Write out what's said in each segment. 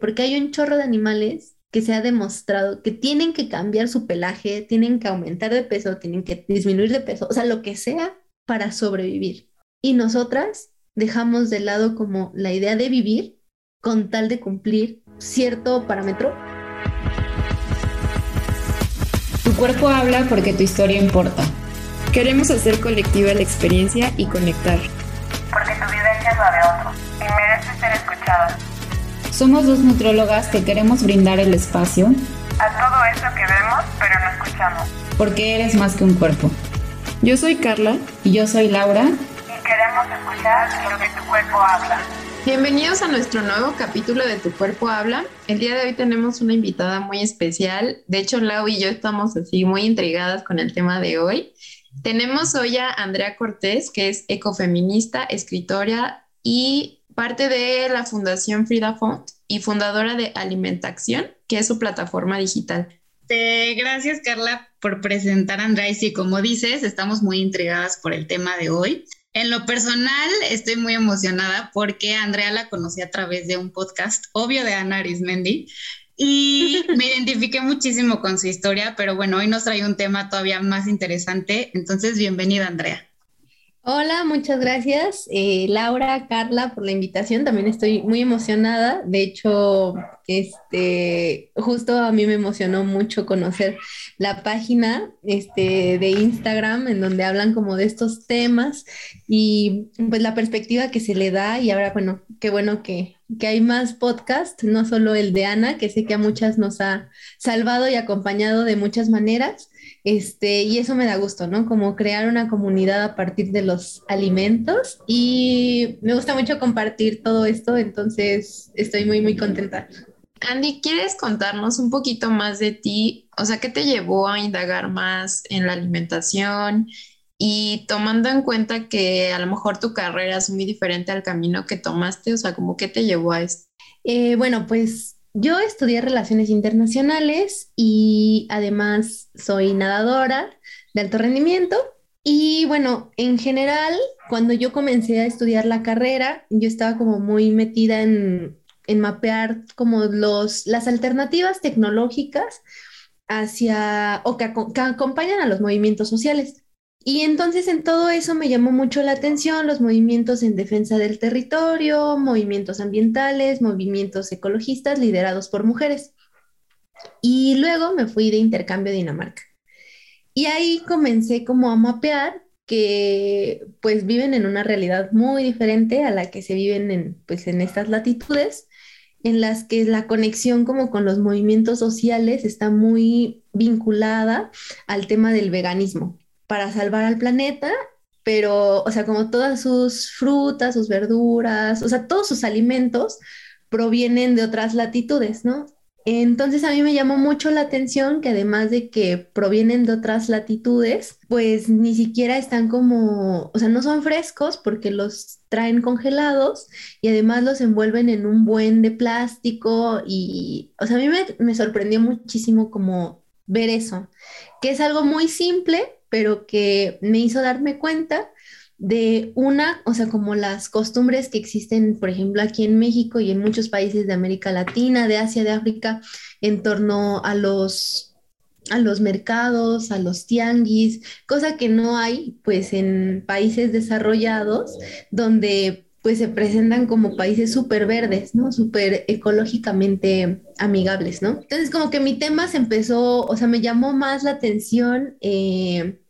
porque hay un chorro de animales que se ha demostrado que tienen que cambiar su pelaje, tienen que aumentar de peso, tienen que disminuir de peso, o sea, lo que sea para sobrevivir. Y nosotras dejamos de lado como la idea de vivir con tal de cumplir cierto parámetro. Tu cuerpo habla porque tu historia importa. Queremos hacer colectiva la experiencia y conectar. Somos dos nutrólogas que queremos brindar el espacio a todo eso que vemos pero no escuchamos. Porque eres más que un cuerpo. Yo soy Carla y yo soy Laura y queremos escuchar lo que tu cuerpo habla. Bienvenidos a nuestro nuevo capítulo de Tu Cuerpo Habla. El día de hoy tenemos una invitada muy especial. De hecho, Lau y yo estamos así muy intrigadas con el tema de hoy. Tenemos hoy a Andrea Cortés, que es ecofeminista, escritora y parte de la Fundación Frida Font y fundadora de Alimentación, que es su plataforma digital. gracias, Carla, por presentar a Andrea. Y como dices, estamos muy intrigadas por el tema de hoy. En lo personal, estoy muy emocionada porque Andrea la conocí a través de un podcast, obvio de Ana Arismendi, y me identifiqué muchísimo con su historia, pero bueno, hoy nos trae un tema todavía más interesante. Entonces, bienvenida, Andrea. Hola, muchas gracias, eh, Laura, Carla, por la invitación. También estoy muy emocionada. De hecho, este, justo a mí me emocionó mucho conocer la página este, de Instagram en donde hablan como de estos temas y pues la perspectiva que se le da. Y ahora, bueno, qué bueno que, que hay más podcast, no solo el de Ana, que sé que a muchas nos ha salvado y acompañado de muchas maneras. Este, y eso me da gusto, ¿no? Como crear una comunidad a partir de los alimentos y me gusta mucho compartir todo esto, entonces estoy muy, muy contenta. Andy, ¿quieres contarnos un poquito más de ti? O sea, ¿qué te llevó a indagar más en la alimentación? Y tomando en cuenta que a lo mejor tu carrera es muy diferente al camino que tomaste, o sea, ¿cómo qué te llevó a esto? Eh, bueno, pues yo estudié relaciones internacionales y además soy nadadora de alto rendimiento. Y bueno, en general, cuando yo comencé a estudiar la carrera, yo estaba como muy metida en, mapear como los, las alternativas tecnológicas hacia o que acompañan a los movimientos sociales. Y entonces en todo eso me llamó mucho la atención los movimientos en defensa del territorio, movimientos ambientales, movimientos ecologistas liderados por mujeres. Y luego me fui de intercambio a Dinamarca. Y ahí comencé como a mapear que pues viven en una realidad muy diferente a la que se viven en, pues, en estas latitudes, en las que la conexión como con los movimientos sociales está muy vinculada al tema del veganismo para salvar al planeta, pero, o sea, como todas sus frutas, sus verduras, o sea, todos sus alimentos provienen de otras latitudes, ¿no? Entonces a mí me llamó mucho la atención que además de que provienen de otras latitudes, pues ni siquiera están como, o sea, no son frescos porque los traen congelados y además los envuelven en un buen de plástico y, o sea, a mí me, sorprendió muchísimo como ver eso, que es algo muy simple, pero que me hizo darme cuenta de una, o sea, como las costumbres que existen, por ejemplo, aquí en México y en muchos países de América Latina, de Asia, de África, en torno a los, a los mercados, a los tianguis, cosa que no hay, pues, en países desarrollados, donde pues se presentan como países súper verdes, ¿no? Súper ecológicamente amigables, ¿no? Entonces como que mi tema se empezó, o sea, me llamó más la atención eh,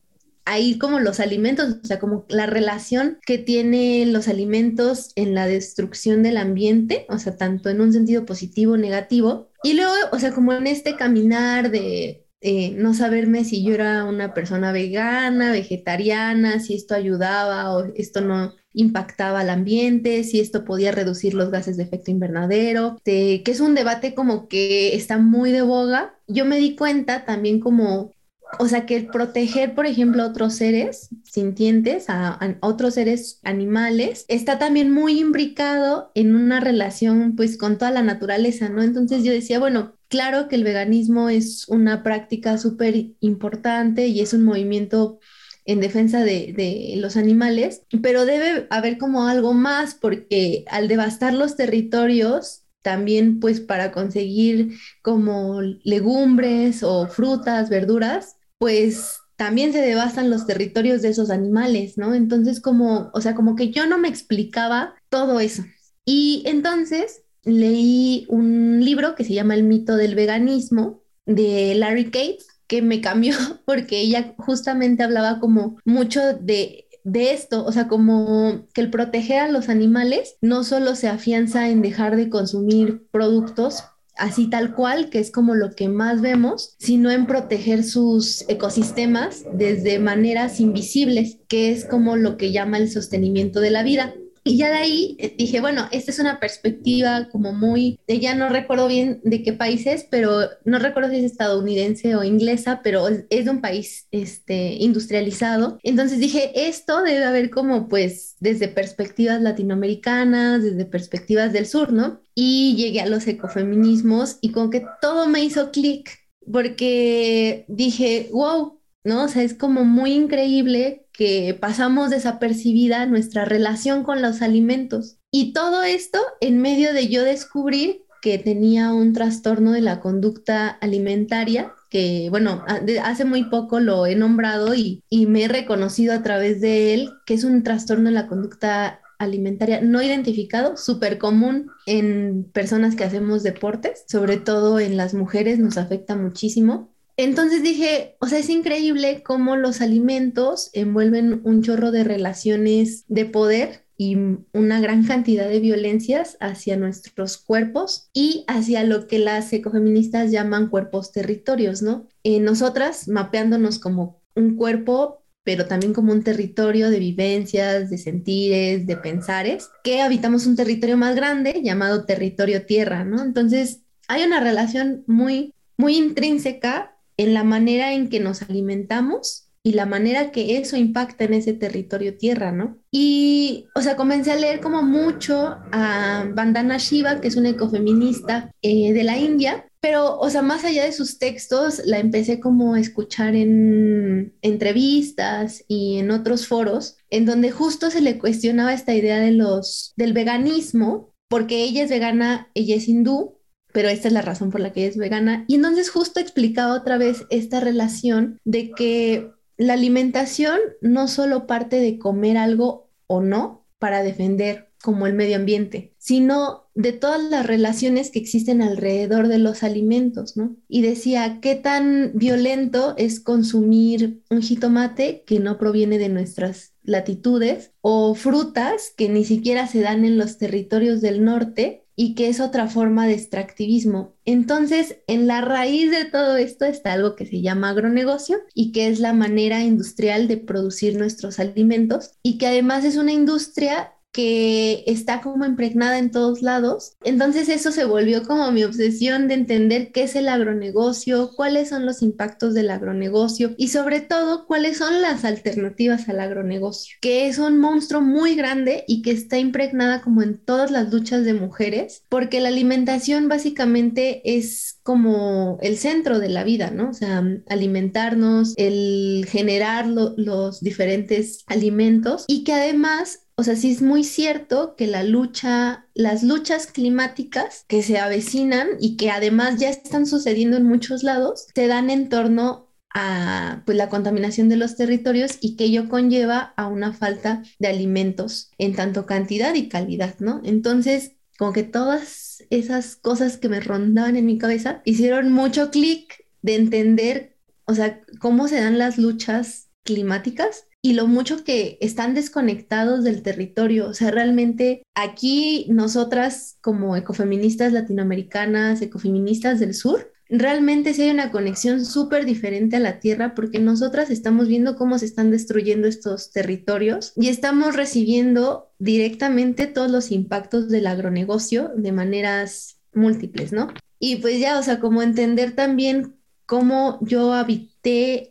ahí como los alimentos, o sea, como la relación que tienen los alimentos en la destrucción del ambiente, o sea, tanto en un sentido positivo negativo. Y luego, o sea, como en este caminar de eh, no saberme si yo era una persona vegana, vegetariana, si esto ayudaba o esto no impactaba al ambiente, si esto podía reducir los gases de efecto invernadero, que es un debate como que está muy de boga. Yo me di cuenta también como, o sea, que proteger, por ejemplo, a otros seres sintientes, a, otros seres animales, está también muy imbricado en una relación pues con toda la naturaleza, ¿no? Entonces yo decía, bueno, claro que el veganismo es una práctica súper importante y es un movimiento en defensa de, los animales, pero debe haber como algo más porque al devastar los territorios también pues para conseguir como legumbres o frutas, verduras, pues también se devastan los territorios de esos animales, ¿no? Entonces como, o sea, como que yo no me explicaba todo eso. Y entonces leí un libro que se llama El mito del veganismo de Larry Cates, que me cambió porque ella justamente hablaba como mucho de de esto, o sea, como que el proteger a los animales no solo se afianza en dejar de consumir productos así tal cual, que es como lo que más vemos, sino en proteger sus ecosistemas desde maneras invisibles, que es como lo que llama el sostenimiento de la vida. Y ya de ahí eh, dije, bueno, esta es una perspectiva como muy, de ya no recuerdo bien de qué país es, pero no recuerdo si es estadounidense o inglesa, pero es de un país este, industrializado. Entonces dije, esto debe haber como pues desde perspectivas latinoamericanas, desde perspectivas del sur, ¿no? Y llegué a los ecofeminismos y como que todo me hizo clic porque dije, wow, ¿no? O sea, es como muy increíble que pasamos desapercibida nuestra relación con los alimentos. Y todo esto en medio de yo descubrir que tenía un trastorno de la conducta alimentaria, que bueno, hace muy poco lo he nombrado y, y me he reconocido a través de él, que es un trastorno de la conducta alimentaria no identificado, súper común en personas que hacemos deportes, sobre todo en las mujeres nos afecta muchísimo. Entonces dije, o sea, es increíble cómo los alimentos envuelven un chorro de relaciones de poder y una gran cantidad de violencias hacia nuestros cuerpos y hacia lo que las ecofeministas llaman cuerpos territorios, ¿no? Eh, nosotras mapeándonos como un cuerpo, pero también como un territorio de vivencias, de sentires, de pensares, que habitamos un territorio más grande llamado territorio tierra, ¿no? Entonces hay una relación muy, muy intrínseca en la manera en que nos alimentamos y la manera que eso impacta en ese territorio tierra, ¿no? Y, o sea, comencé a leer como mucho a Vandana Shiva, que es una ecofeminista eh, de la India, pero, o sea, más allá de sus textos, la empecé como a escuchar en entrevistas y en otros foros, en donde justo se le cuestionaba esta idea de los, del veganismo, porque ella es vegana, ella es hindú, pero esta es la razón por la que es vegana. Y entonces justo explicaba otra vez esta relación de que la alimentación no solo parte de comer algo o no para defender como el medio ambiente, sino de todas las relaciones que existen alrededor de los alimentos, ¿no? Y decía, ¿qué tan violento es consumir un jitomate que no proviene de nuestras latitudes o frutas que ni siquiera se dan en los territorios del norte y que es otra forma de extractivismo. Entonces, en la raíz de todo esto está algo que se llama agronegocio y que es la manera industrial de producir nuestros alimentos y que además es una industria que está como impregnada en todos lados. Entonces eso se volvió como mi obsesión de entender qué es el agronegocio, cuáles son los impactos del agronegocio y sobre todo cuáles son las alternativas al agronegocio, que es un monstruo muy grande y que está impregnada como en todas las luchas de mujeres, porque la alimentación básicamente es como el centro de la vida, ¿no? O sea, alimentarnos, el generar los diferentes alimentos y que además o sea, sí es muy cierto que la lucha, las luchas climáticas que se avecinan y que además ya están sucediendo en muchos lados, se dan en torno a pues, la contaminación de los territorios y que ello conlleva a una falta de alimentos en tanto cantidad y calidad, ¿no? Entonces, como que todas esas cosas que me rondaban en mi cabeza hicieron mucho clic de entender, o sea, cómo se dan las luchas climáticas y lo mucho que están desconectados del territorio. O sea, realmente aquí nosotras como ecofeministas latinoamericanas, ecofeministas del sur, realmente sí hay una conexión súper diferente a la tierra porque nosotras estamos viendo cómo se están destruyendo estos territorios y estamos recibiendo directamente todos los impactos del agronegocio de maneras múltiples, ¿no? Y pues ya, o sea, como entender también cómo yo habité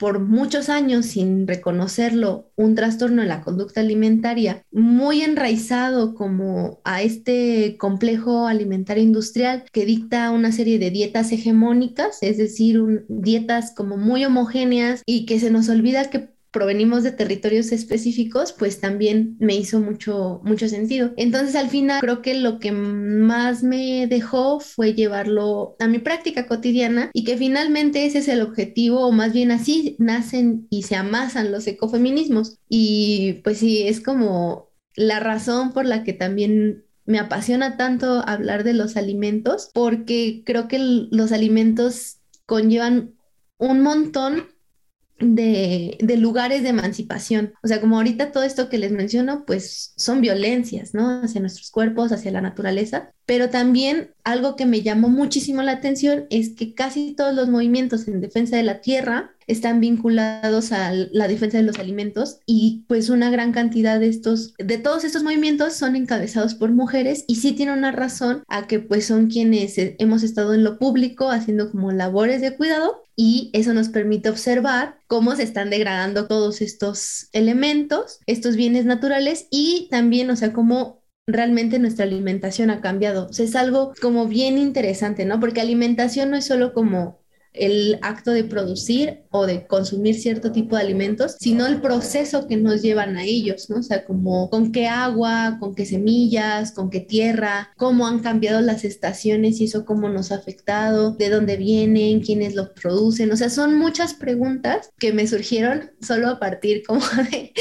por muchos años sin reconocerlo, un trastorno de la conducta alimentaria muy enraizado como a este complejo alimentario industrial que dicta una serie de dietas hegemónicas, es decir, dietas como muy homogéneas y que se nos olvida que provenimos de territorios específicos, pues también me hizo mucho, mucho sentido. Entonces al final creo que lo que más me dejó fue llevarlo a mi práctica cotidiana y que finalmente ese es el objetivo, o más bien así nacen y se amasan los ecofeminismos. Y pues sí, es como la razón por la que también me apasiona tanto hablar de los alimentos, porque creo que los alimentos conllevan un montón de, lugares de emancipación. O sea, como ahorita todo esto que les menciono, pues son violencias, ¿no? Hacia nuestros cuerpos, hacia la naturaleza, pero también algo que me llamó muchísimo la atención es que casi todos los movimientos en defensa de la tierra están vinculados a la defensa de los alimentos y pues una gran cantidad de estos, de todos estos movimientos son encabezados por mujeres y sí tiene una razón a que pues son quienes hemos estado en lo público haciendo como labores de cuidado y eso nos permite observar cómo se están degradando todos estos elementos, estos bienes naturales y también, o sea, cómo realmente nuestra alimentación ha cambiado. O es algo como bien interesante, ¿no? Porque alimentación no es solo como el acto de producir o de consumir cierto tipo de alimentos, sino el proceso que nos llevan a ellos, ¿no? O sea, como con qué agua, con qué semillas, con qué tierra, cómo han cambiado las estaciones y eso cómo nos ha afectado, de dónde vienen, quiénes los producen, o sea, son muchas preguntas que me surgieron solo a partir como de,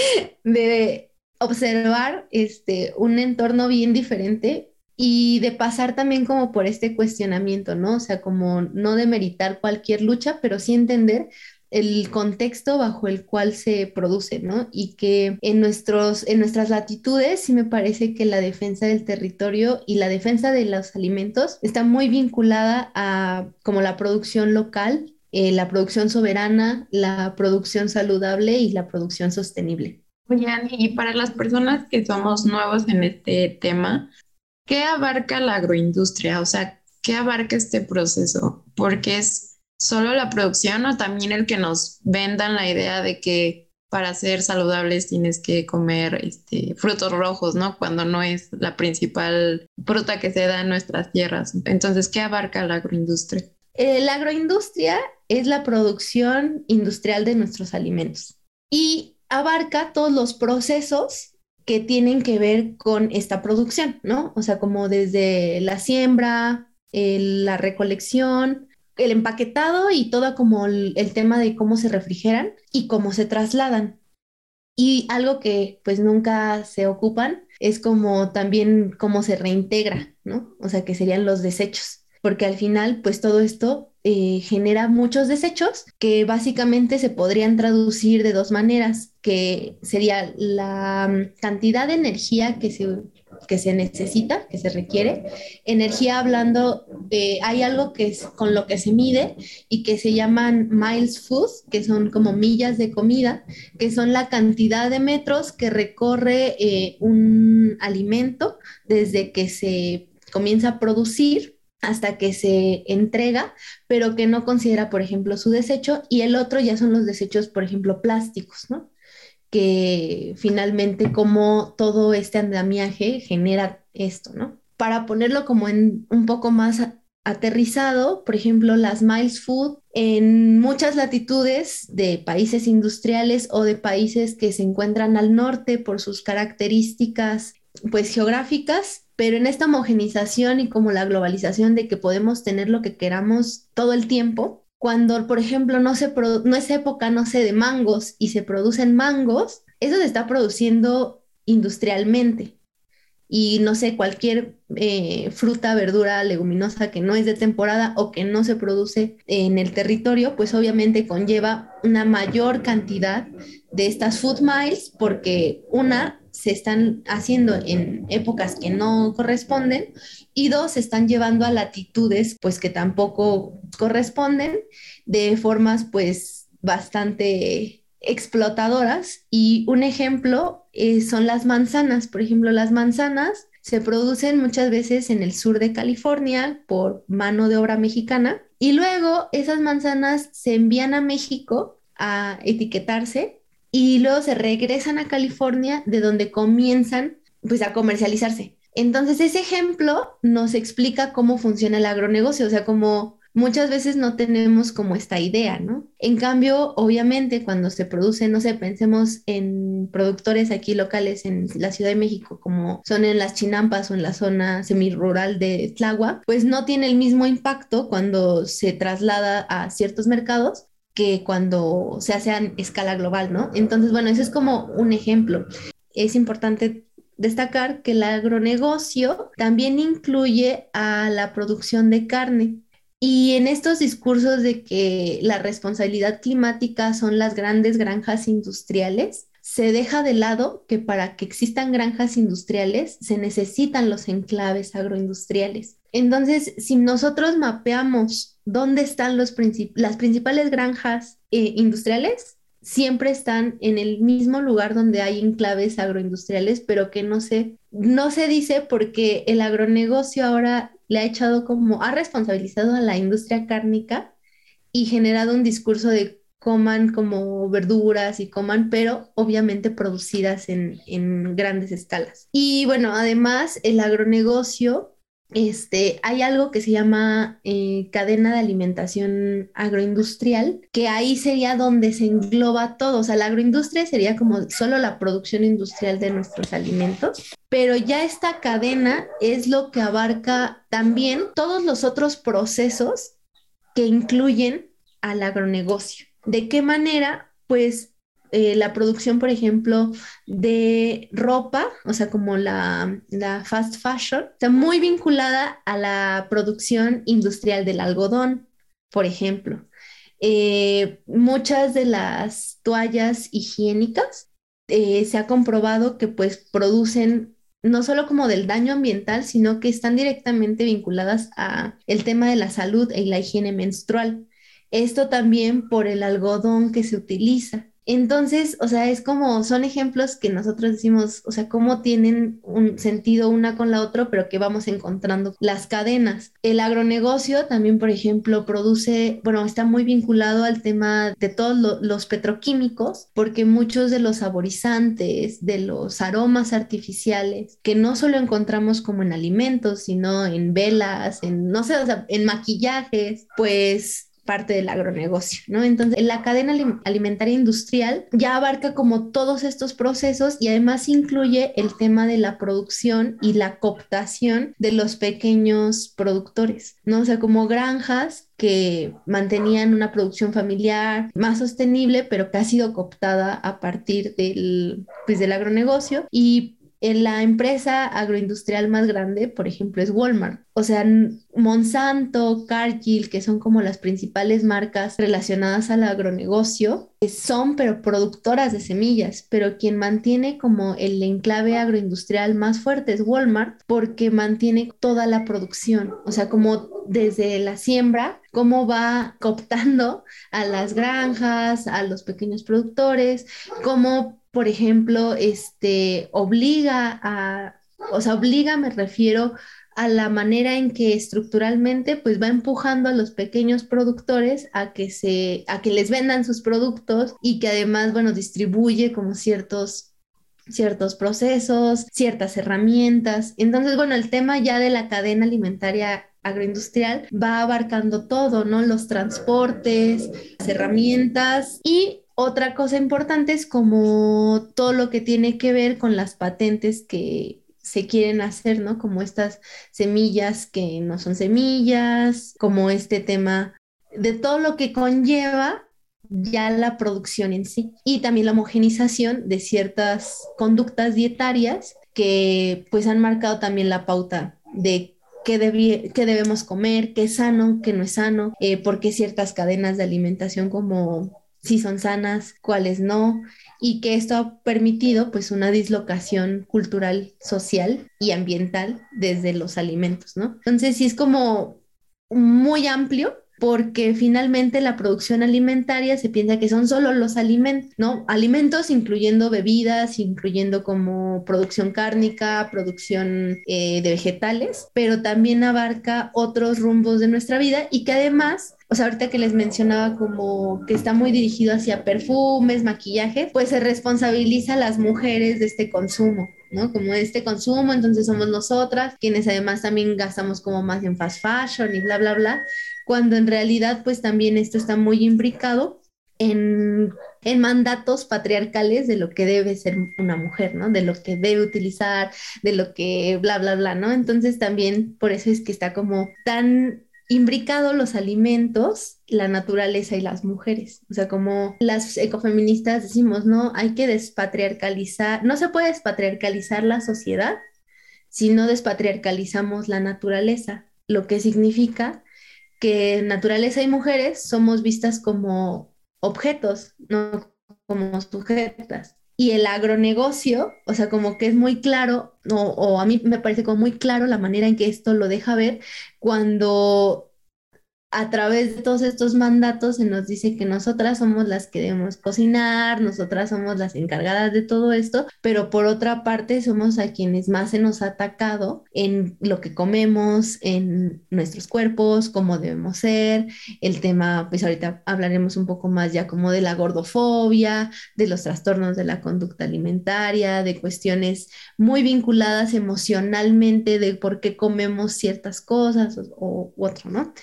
de observar este, un entorno bien diferente y de pasar también como por este cuestionamiento, ¿no? O sea, como no demeritar cualquier lucha, pero sí entender el contexto bajo el cual se produce, ¿no? Y que en, nuestros, en nuestras latitudes sí me parece que la defensa del territorio y la defensa de los alimentos está muy vinculada a como la producción local, eh, la producción soberana, la producción saludable y la producción sostenible. Oigan, y para las personas que somos nuevos en este tema, ¿qué abarca la agroindustria? O sea, ¿qué abarca este proceso? Porque es solo la producción o también el que nos vendan la idea de que para ser saludables tienes que comer este, frutos rojos, ¿no? Cuando no es la principal fruta que se da en nuestras tierras. Entonces, ¿qué abarca la agroindustria? Eh, la agroindustria es la producción industrial de nuestros alimentos. Y abarca todos los procesos que tienen que ver con esta producción, ¿no? O sea, como desde la siembra, la recolección, el empaquetado y todo como el, tema de cómo se refrigeran y cómo se trasladan. Y algo que pues nunca se ocupan es como también cómo se reintegra, ¿no? O sea, que serían los desechos, porque al final pues todo esto eh, genera muchos desechos que básicamente se podrían traducir de dos maneras, que sería la mm, cantidad de energía que se, que se necesita, que se requiere. Energía hablando hay algo que es con lo que se mide y que se llaman miles food, que son como millas de comida, que son la cantidad de metros que recorre eh, un alimento desde que se comienza a producir hasta que se entrega, pero que no considera, por ejemplo, su desecho, y el otro ya son los desechos, por ejemplo, plásticos, ¿no? Que finalmente como todo este andamiaje genera esto, ¿no? Para ponerlo como en un poco más aterrizado, por ejemplo, las Miles Food en muchas latitudes de países industriales o de países que se encuentran al norte por sus características pues geográficas pero en esta homogenización y como la globalización de que podemos tener lo que queramos todo el tiempo, cuando, por ejemplo, no, se no es época, no sé, de mangos y se producen mangos, eso se está produciendo industrialmente. Y no sé, cualquier eh, fruta, verdura, leguminosa que no es de temporada o que no se produce en el territorio, pues obviamente conlleva una mayor cantidad de estas food miles porque una se están haciendo en épocas que no corresponden y dos, se están llevando a latitudes pues que tampoco corresponden de formas pues bastante explotadoras. Y un ejemplo eh, son las manzanas, por ejemplo las manzanas se producen muchas veces en el sur de California por mano de obra mexicana. Y luego esas manzanas se envían a México a etiquetarse y luego se regresan a California de donde comienzan pues a comercializarse. Entonces ese ejemplo nos explica cómo funciona el agronegocio, o sea, como muchas veces no tenemos como esta idea, ¿no? En cambio, obviamente, cuando se produce, no sé, pensemos en productores aquí locales en la Ciudad de México, como son en las Chinampas o en la zona semirural de Tláhuac, pues no tiene el mismo impacto cuando se traslada a ciertos mercados que cuando se hace a escala global, ¿no? Entonces, bueno, ese es como un ejemplo. Es importante destacar que el agronegocio también incluye a la producción de carne. Y en estos discursos de que la responsabilidad climática son las grandes granjas industriales, se deja de lado que para que existan granjas industriales se necesitan los enclaves agroindustriales. Entonces, si nosotros mapeamos dónde están las principales granjas eh, industriales, siempre están en el mismo lugar donde hay enclaves agroindustriales, pero que no se, no se dice porque el agronegocio ahora le ha echado como, ha responsabilizado a la industria cárnica y generado un discurso de coman como verduras y coman, pero obviamente producidas en, en grandes escalas. Y bueno, además el agronegocio este, hay algo que se llama eh, cadena de alimentación agroindustrial, que ahí sería donde se engloba todo. O sea, la agroindustria sería como solo la producción industrial de nuestros alimentos, pero ya esta cadena es lo que abarca también todos los otros procesos que incluyen al agronegocio. ¿De qué manera? Pues eh, la producción, por ejemplo, de ropa, o sea, como la, fast fashion, está muy vinculada a la producción industrial del algodón, por ejemplo. Eh, muchas de las toallas higiénicas eh, se ha comprobado que pues producen no solo como del daño ambiental, sino que están directamente vinculadas a el tema de la salud y la higiene menstrual. Esto también por el algodón que se utiliza. Entonces, o sea, es como, son ejemplos que nosotros decimos, o sea, cómo tienen un sentido una con la otra, pero que vamos encontrando las cadenas. El agronegocio también, por ejemplo, produce, bueno, está muy vinculado al tema de todos los petroquímicos, porque muchos de los saborizantes, de los aromas artificiales, que no solo encontramos como en alimentos, sino en velas, en, no sé, o sea, en maquillajes, pues parte del agronegocio, ¿no? Entonces, la cadena alimentaria industrial ya abarca como todos estos procesos y además incluye el tema de la producción y la cooptación de los pequeños productores, ¿no? O sea, como granjas que mantenían una producción familiar más sostenible, pero que ha sido cooptada a partir del, pues, del agronegocio y la empresa agroindustrial más grande, por ejemplo, es Walmart. O sea, Monsanto, Cargill, que son como las principales marcas relacionadas al agronegocio, son pero productoras de semillas, pero quien mantiene como el enclave agroindustrial más fuerte es Walmart porque mantiene toda la producción, o sea, como desde la siembra, cómo va cooptando a las granjas, a los pequeños productores, cómo por ejemplo, este, obliga a, o sea, obliga, me refiero a la manera en que estructuralmente pues va empujando a los pequeños productores a que se a que les vendan sus productos y que además bueno distribuye como ciertos ciertos procesos, ciertas herramientas. Entonces, bueno, el tema ya de la cadena alimentaria agroindustrial va abarcando todo, ¿no? Los transportes, las herramientas y otra cosa importante es como todo lo que tiene que ver con las patentes que se quieren hacer, ¿no? Como estas semillas que no son semillas, como este tema de todo lo que conlleva ya la producción en sí y también la homogenización de ciertas conductas dietarias que pues han marcado también la pauta de qué, debemos comer, qué es sano, qué no es sano, eh, por qué ciertas cadenas de alimentación como si son sanas, cuáles no, y que esto ha permitido pues una dislocación cultural, social y ambiental desde los alimentos, ¿no? Entonces sí es como muy amplio porque finalmente la producción alimentaria se piensa que son solo los alimentos, ¿no? Alimentos incluyendo bebidas, incluyendo como producción cárnica, producción eh, de vegetales, pero también abarca otros rumbos de nuestra vida y que además o sea, ahorita que les mencionaba como que está muy dirigido hacia perfumes, maquillaje, pues se responsabiliza a las mujeres de este consumo. ¿no? Como este consumo, entonces somos nosotras, quienes además también gastamos como más en fast fashion y bla, bla, bla, cuando en realidad pues también esto está muy imbricado en, en, mandatos patriarcales de lo que debe ser una mujer, ¿no? De lo que debe utilizar, de lo que bla, bla, bla, ¿no? Entonces también por eso es que está como tan imbricado los alimentos, la naturaleza y las mujeres. O sea, como las ecofeministas decimos, no, hay que despatriarcalizar, no se puede despatriarcalizar la sociedad si no despatriarcalizamos la naturaleza, lo que significa que naturaleza y mujeres somos vistas como objetos, no como sujetas. Y el agronegocio, o sea, como que es muy claro, o, o a mí me parece como muy claro la manera en que esto lo deja ver cuando a través de todos estos mandatos se nos dice que nosotras somos las que debemos cocinar, nosotras somos las encargadas de todo esto, pero por otra parte somos a quienes más se nos ha atacado en lo que comemos, en nuestros cuerpos, cómo debemos ser, el tema, pues ahorita hablaremos un poco más ya como de la gordofobia, de los trastornos de la conducta alimentaria, de cuestiones muy vinculadas emocionalmente de por qué comemos ciertas cosas o, u otro, ¿no?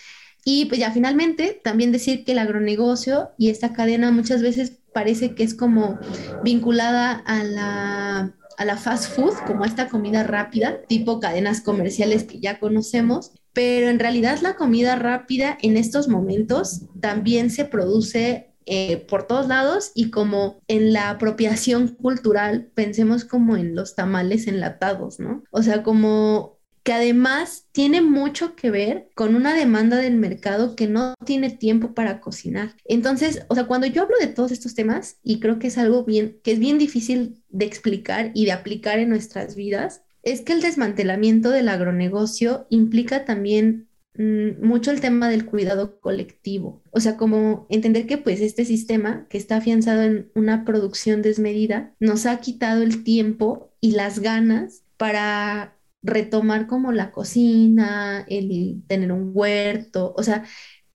Y pues ya finalmente también decir que el agronegocio y esta cadena muchas veces parece que es como vinculada a la, a la fast food, como esta comida rápida, tipo cadenas comerciales que ya conocemos, pero en realidad la comida rápida en estos momentos también se produce eh, por todos lados y como en la apropiación cultural, pensemos como en los tamales enlatados, ¿no? O sea, como que además tiene mucho que ver con una demanda del mercado que no tiene tiempo para cocinar. Entonces, o sea, cuando yo hablo de todos estos temas, y creo que es algo bien, que es bien difícil de explicar y de aplicar en nuestras vidas, es que el desmantelamiento del agronegocio implica también mm, mucho el tema del cuidado colectivo. O sea, como entender que pues este sistema que está afianzado en una producción desmedida nos ha quitado el tiempo y las ganas para retomar como la cocina, el tener un huerto, o sea,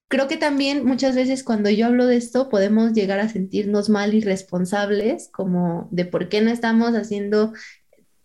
creo que también muchas veces cuando yo hablo de esto podemos llegar a sentirnos mal y responsables como de por qué no estamos haciendo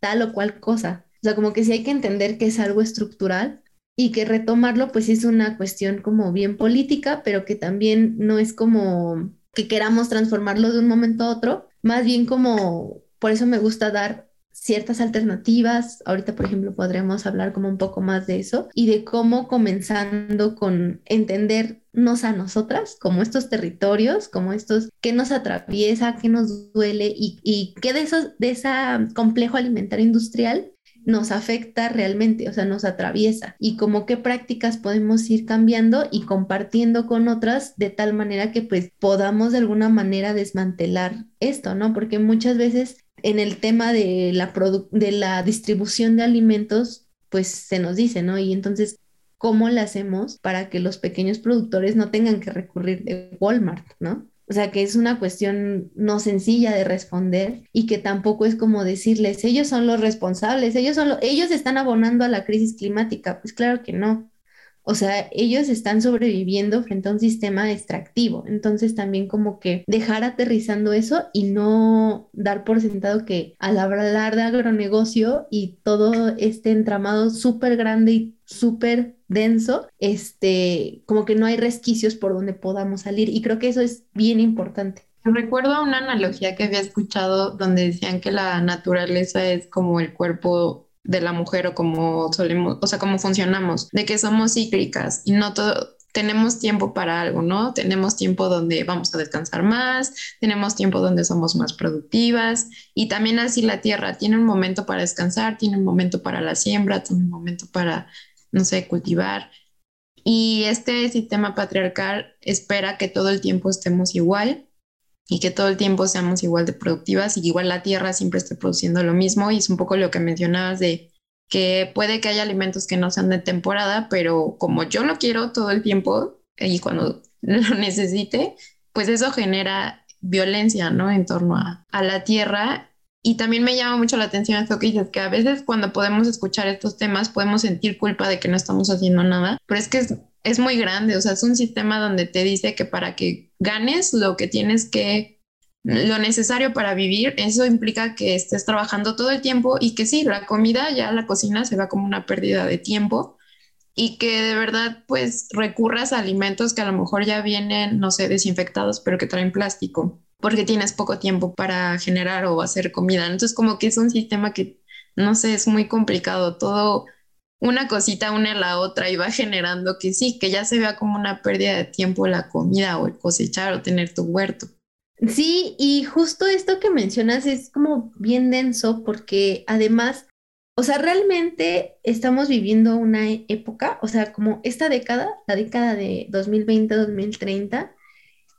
tal o cual cosa. O sea, como que sí hay que entender que es algo estructural y que retomarlo pues es una cuestión como bien política, pero que también no es como que queramos transformarlo de un momento a otro, más bien como, por eso me gusta dar ciertas alternativas. Ahorita, por ejemplo, podremos hablar como un poco más de eso y de cómo comenzando con entendernos a nosotras como estos territorios, como estos que nos atraviesa, que nos duele y, y qué de esos, de esa complejo alimentario industrial nos afecta realmente, o sea, nos atraviesa y como qué prácticas podemos ir cambiando y compartiendo con otras de tal manera que pues podamos de alguna manera desmantelar esto, ¿no? Porque muchas veces en el tema de la, de la distribución de alimentos, pues se nos dice, ¿no? Y entonces, ¿cómo le hacemos para que los pequeños productores no tengan que recurrir de Walmart, ¿no? O sea, que es una cuestión no sencilla de responder y que tampoco es como decirles, ellos son los responsables, ellos, son ellos están abonando a la crisis climática. Pues claro que no. O sea, ellos están sobreviviendo frente a un sistema extractivo. Entonces también como que dejar aterrizando eso y no dar por sentado que al hablar de agronegocio y todo este entramado súper grande y súper denso, este, como que no hay resquicios por donde podamos salir. Y creo que eso es bien importante. Recuerdo una analogía que había escuchado donde decían que la naturaleza es como el cuerpo de la mujer o como solemos, o sea, cómo funcionamos, de que somos cíclicas y no todo, tenemos tiempo para algo, ¿no? Tenemos tiempo donde vamos a descansar más, tenemos tiempo donde somos más productivas y también así la tierra tiene un momento para descansar, tiene un momento para la siembra, tiene un momento para, no sé, cultivar. Y este sistema patriarcal espera que todo el tiempo estemos igual y que todo el tiempo seamos igual de productivas y igual la tierra siempre esté produciendo lo mismo y es un poco lo que mencionabas de que puede que haya alimentos que no sean de temporada, pero como yo lo quiero todo el tiempo y cuando lo necesite, pues eso genera violencia, ¿no? En torno a, a la tierra. Y también me llama mucho la atención esto que dices, que a veces cuando podemos escuchar estos temas podemos sentir culpa de que no estamos haciendo nada, pero es que es, es muy grande, o sea, es un sistema donde te dice que para que ganes lo que tienes que lo necesario para vivir, eso implica que estés trabajando todo el tiempo y que sí, la comida ya la cocina se va como una pérdida de tiempo y que de verdad pues recurras a alimentos que a lo mejor ya vienen, no sé, desinfectados, pero que traen plástico, porque tienes poco tiempo para generar o hacer comida. Entonces como que es un sistema que, no sé, es muy complicado, todo una cosita une a la otra y va generando que sí, que ya se vea como una pérdida de tiempo la comida o el cosechar o tener tu huerto. Sí, y justo esto que mencionas es como bien denso porque además, o sea, realmente estamos viviendo una época, o sea, como esta década, la década de 2020-2030,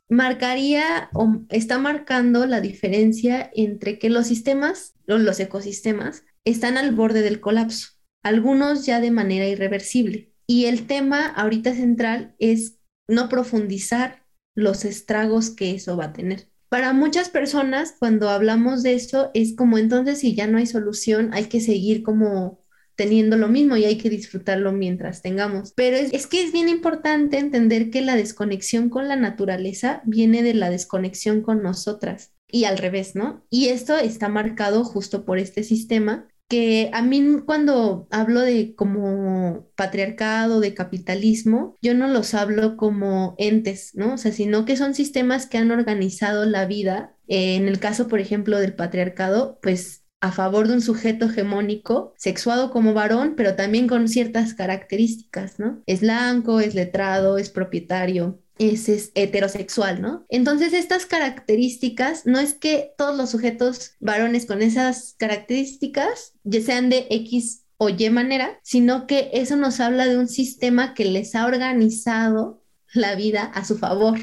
marcaría o está marcando la diferencia entre que los sistemas, los ecosistemas, están al borde del colapso, algunos ya de manera irreversible. Y el tema ahorita central es no profundizar los estragos que eso va a tener. Para muchas personas, cuando hablamos de eso, es como entonces si ya no hay solución, hay que seguir como teniendo lo mismo y hay que disfrutarlo mientras tengamos. Pero es, es, que es bien importante entender que la desconexión con la naturaleza viene de la desconexión con nosotras y al revés, ¿no? Y esto está marcado justo por este sistema que a mí cuando hablo de como patriarcado, de capitalismo, yo no los hablo como entes, ¿no? O sea, sino que son sistemas que han organizado la vida. en el caso, por ejemplo, del patriarcado, pues a favor de un sujeto hegemónico, sexuado como varón, pero también con ciertas características, ¿no? Es blanco, es letrado, es propietario, es, heterosexual, ¿no? Entonces, estas características, no es que todos los sujetos varones con esas características ya sean de X o Y manera, sino que eso nos habla de un sistema que les ha organizado la vida a su favor,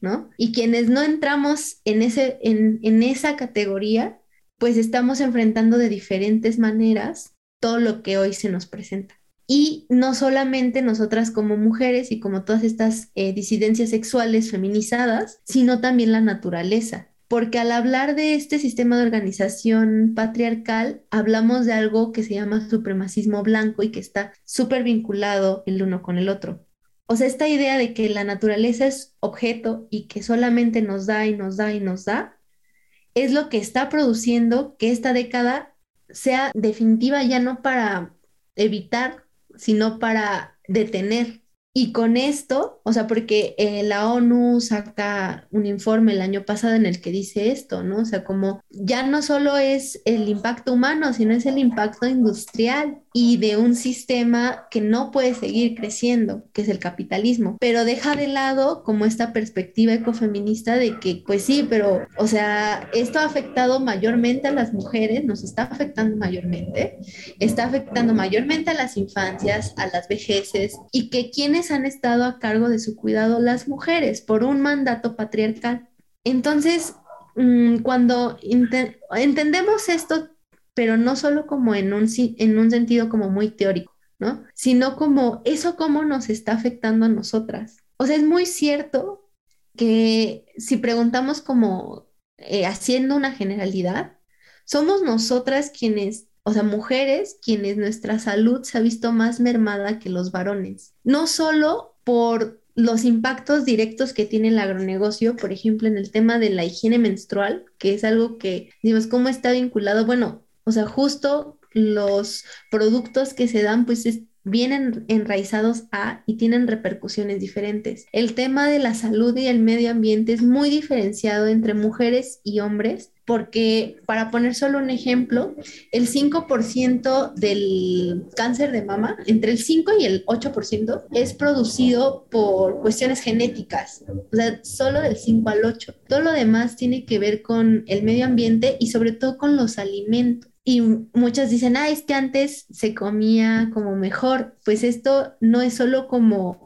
¿no? Y quienes no entramos en, ese, en, en esa categoría, pues estamos enfrentando de diferentes maneras todo lo que hoy se nos presenta. Y no solamente nosotras como mujeres y como todas estas eh, disidencias sexuales feminizadas, sino también la naturaleza. Porque al hablar de este sistema de organización patriarcal, hablamos de algo que se llama supremacismo blanco y que está súper vinculado el uno con el otro. O sea, esta idea de que la naturaleza es objeto y que solamente nos da y nos da y nos da, es lo que está produciendo que esta década sea definitiva ya no para evitar sino para detener. Y con esto, o sea, porque eh, la ONU saca un informe el año pasado en el que dice esto, ¿no? O sea, como ya no solo es el impacto humano, sino es el impacto industrial y de un sistema que no puede seguir creciendo, que es el capitalismo, pero deja de lado como esta perspectiva ecofeminista de que, pues sí, pero, o sea, esto ha afectado mayormente a las mujeres, nos está afectando mayormente, está afectando mayormente a las infancias, a las vejeces, y que quienes han estado a cargo de su cuidado, las mujeres, por un mandato patriarcal. Entonces, mm, cuando entendemos esto pero no solo como en un, en un sentido como muy teórico, ¿no? Sino como eso cómo nos está afectando a nosotras. O sea, es muy cierto que si preguntamos como eh, haciendo una generalidad, somos nosotras quienes, o sea, mujeres, quienes nuestra salud se ha visto más mermada que los varones. No solo por los impactos directos que tiene el agronegocio, por ejemplo, en el tema de la higiene menstrual, que es algo que, digamos, cómo está vinculado, bueno, o sea, justo los productos que se dan, pues vienen enraizados a y tienen repercusiones diferentes. El tema de la salud y el medio ambiente es muy diferenciado entre mujeres y hombres porque para poner solo un ejemplo, el 5% del cáncer de mama, entre el 5 y el 8%, es producido por cuestiones genéticas, o sea, solo del 5 al 8. Todo lo demás tiene que ver con el medio ambiente y sobre todo con los alimentos. Y muchas dicen, ah, es que antes se comía como mejor. Pues esto no es solo como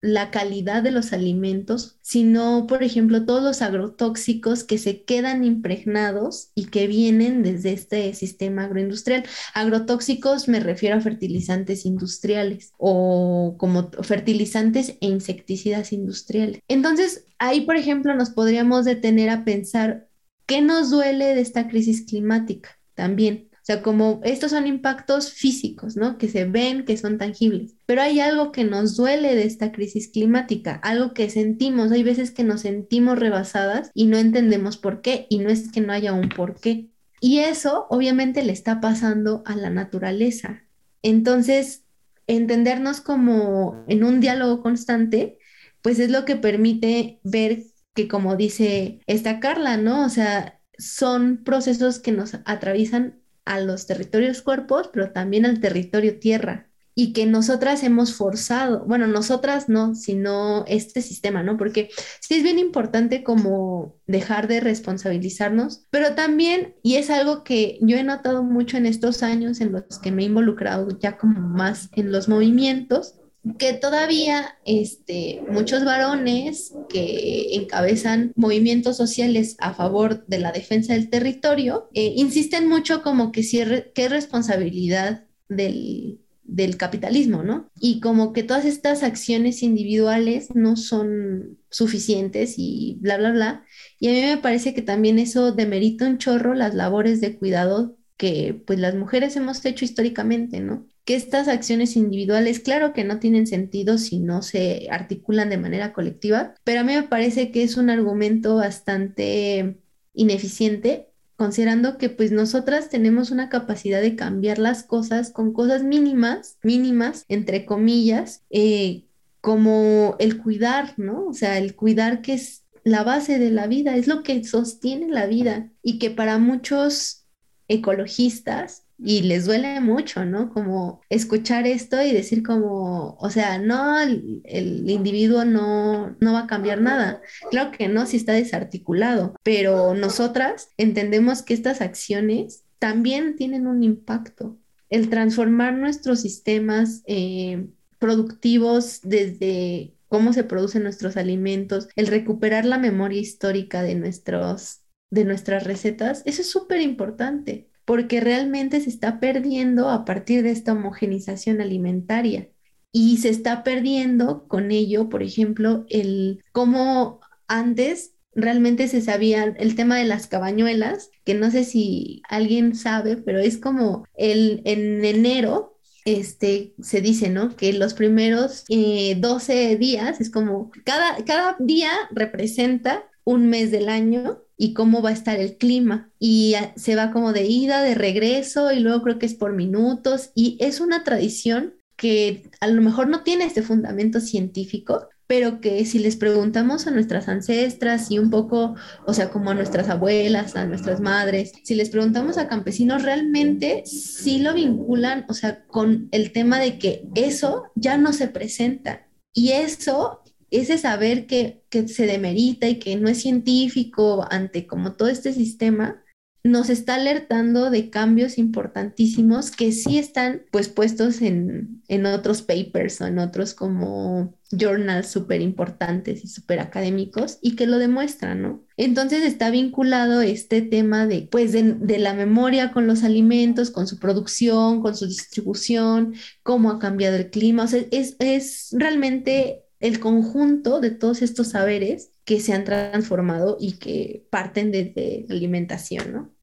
la calidad de los alimentos, sino, por ejemplo, todos los agrotóxicos que se quedan impregnados y que vienen desde este sistema agroindustrial. Agrotóxicos me refiero a fertilizantes industriales o como fertilizantes e insecticidas industriales. Entonces, ahí, por ejemplo, nos podríamos detener a pensar qué nos duele de esta crisis climática también. Sea, como estos son impactos físicos, ¿no? Que se ven, que son tangibles. Pero hay algo que nos duele de esta crisis climática, algo que sentimos. Hay veces que nos sentimos rebasadas y no entendemos por qué. Y no es que no haya un por qué. Y eso obviamente le está pasando a la naturaleza. Entonces, entendernos como en un diálogo constante, pues es lo que permite ver que como dice esta Carla, ¿no? O sea, son procesos que nos atraviesan a los territorios cuerpos, pero también al territorio tierra y que nosotras hemos forzado, bueno, nosotras no, sino este sistema, ¿no? Porque sí es bien importante como dejar de responsabilizarnos, pero también, y es algo que yo he notado mucho en estos años en los que me he involucrado ya como más en los movimientos, que todavía este, muchos varones que encabezan movimientos sociales a favor de la defensa del territorio eh, insisten mucho como que, si que es responsabilidad del, del capitalismo, ¿no? Y como que todas estas acciones individuales no son suficientes y bla, bla, bla. Y a mí me parece que también eso demerita un chorro las labores de cuidado que pues las mujeres hemos hecho históricamente, ¿no? Que estas acciones individuales, claro que no tienen sentido si no se articulan de manera colectiva, pero a mí me parece que es un argumento bastante ineficiente considerando que pues nosotras tenemos una capacidad de cambiar las cosas con cosas mínimas, mínimas, entre comillas, eh, como el cuidar, ¿no? O sea, el cuidar que es la base de la vida, es lo que sostiene la vida y que para muchos ecologistas y les duele mucho, ¿no? Como escuchar esto y decir como, o sea, no, el, individuo no, no va a cambiar nada. Claro que no, si está desarticulado, pero nosotras entendemos que estas acciones también tienen un impacto. El transformar nuestros sistemas eh, productivos desde cómo se producen nuestros alimentos, el recuperar la memoria histórica de nuestros de nuestras recetas, eso es súper importante porque realmente se está perdiendo a partir de esta homogenización alimentaria y se está perdiendo con ello, por ejemplo, el cómo antes realmente se sabía el tema de las cabañuelas, que no sé si alguien sabe, pero es como el, en enero este, se dice, ¿no? Que los primeros 12 eh, días es como, cada, cada día representa un mes del año y cómo va a estar el clima. Y se va como de ida, de regreso, y luego creo que es por minutos. Y es una tradición que a lo mejor no tiene este fundamento científico, pero que si les preguntamos a nuestras ancestras y un poco, o sea, como a nuestras abuelas, a nuestras madres, si les preguntamos a campesinos, realmente sí lo vinculan, o sea, con el tema de que eso ya no se presenta. Y eso ese saber que, se demerita y que no es científico ante como todo este sistema, nos está alertando de cambios importantísimos que sí están pues puestos en, en otros papers o en otros como journals súper importantes y súper académicos y que lo demuestran, ¿no? Entonces está vinculado este tema de pues de, de, la memoria con los alimentos, con su producción, con su distribución, cómo ha cambiado el clima, o sea, es, es realmente el conjunto de todos estos saberes que se han transformado y que parten desde la alimentación, ¿no?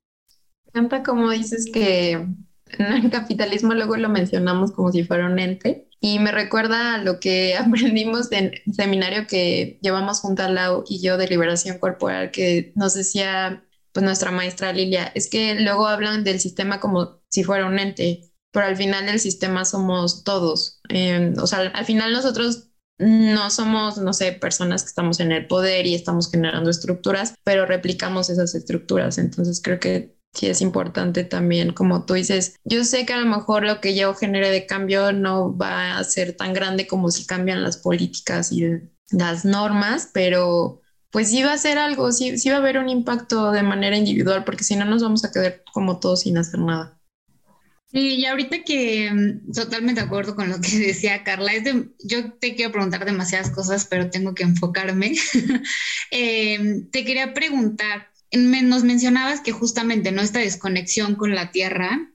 Canta como dices que el capitalismo luego lo mencionamos como si fuera un ente y me recuerda a lo que aprendimos en el seminario que llevamos junto a Lau y yo de liberación corporal que nos decía pues nuestra maestra Lilia, es que luego hablan del sistema como si fuera un ente, pero al final del sistema somos todos. Eh, o sea, al final nosotros no somos, no sé, personas que estamos en el poder y estamos generando estructuras, pero replicamos esas estructuras. Entonces creo que sí es importante también, como tú dices, yo sé que a lo mejor lo que yo genere de cambio no va a ser tan grande como si cambian las políticas y las normas, pero pues sí va a ser algo, sí, sí va a haber un impacto de manera individual, porque si no nos vamos a quedar como todos sin hacer nada. Sí, y ahorita que mm, totalmente de acuerdo con lo que decía Carla, es yo te quiero preguntar demasiadas cosas, pero tengo que enfocarme. Em, te quería preguntar, nos mencionabas que justamente ¿no? esta desconexión con la tierra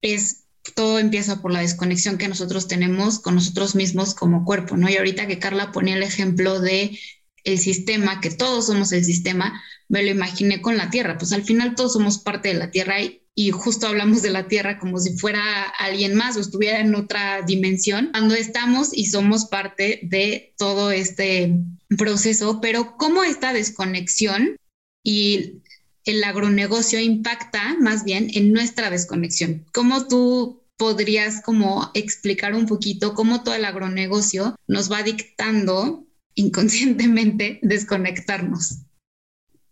es todo empieza por la desconexión que nosotros tenemos con nosotros mismos como cuerpo, ¿no? Y ahorita que Carla ponía el ejemplo de el sistema, que todos somos el sistema, me lo imaginé con la tierra, pues al final todos somos parte de la tierra y, y justo hablamos de la Tierra como si fuera alguien más o estuviera en otra dimensión, cuando estamos y somos parte de todo este proceso, pero cómo esta desconexión y el agronegocio impacta más bien en nuestra desconexión. ¿Cómo tú podrías como explicar un poquito cómo todo el agronegocio nos va dictando inconscientemente desconectarnos?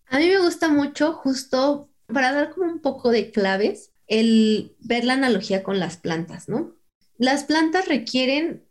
A mí me gusta mucho justo para dar como un poco de claves el ver la analogía con las plantas, ¿no? Las plantas requieren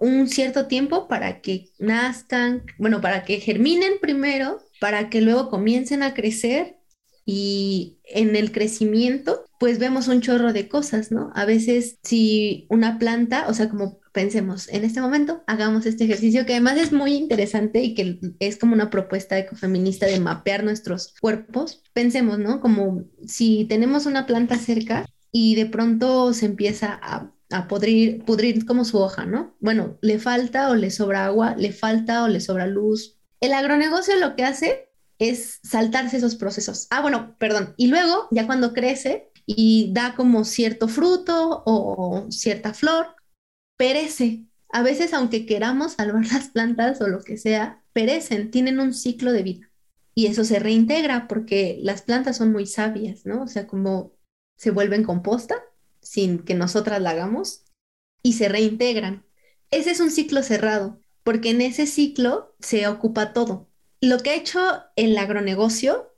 un cierto tiempo para que nazcan, bueno, para que germinen primero, para que luego comiencen a crecer y en el crecimiento, pues vemos un chorro de cosas, ¿no? A veces si una planta, o sea, como pensemos, en este momento hagamos este ejercicio que además es muy interesante y que es como una propuesta ecofeminista de mapear nuestros cuerpos. Pensemos, ¿no? Como si tenemos una planta cerca y de pronto se empieza a a pudrir, pudrir como su hoja, ¿no? Bueno, le falta o le sobra agua, le falta o le sobra luz. El agronegocio lo que hace es saltarse esos procesos. Ah, bueno, perdón. Y luego, ya cuando crece y da como cierto fruto o cierta flor, perece. A veces, aunque queramos salvar las plantas o lo que sea, perecen, tienen un ciclo de vida. Y eso se reintegra porque las plantas son muy sabias, ¿no? O sea, como se vuelven composta sin que nosotras la hagamos y se reintegran. Ese es un ciclo cerrado, porque en ese ciclo se ocupa todo. Lo que ha hecho el agronegocio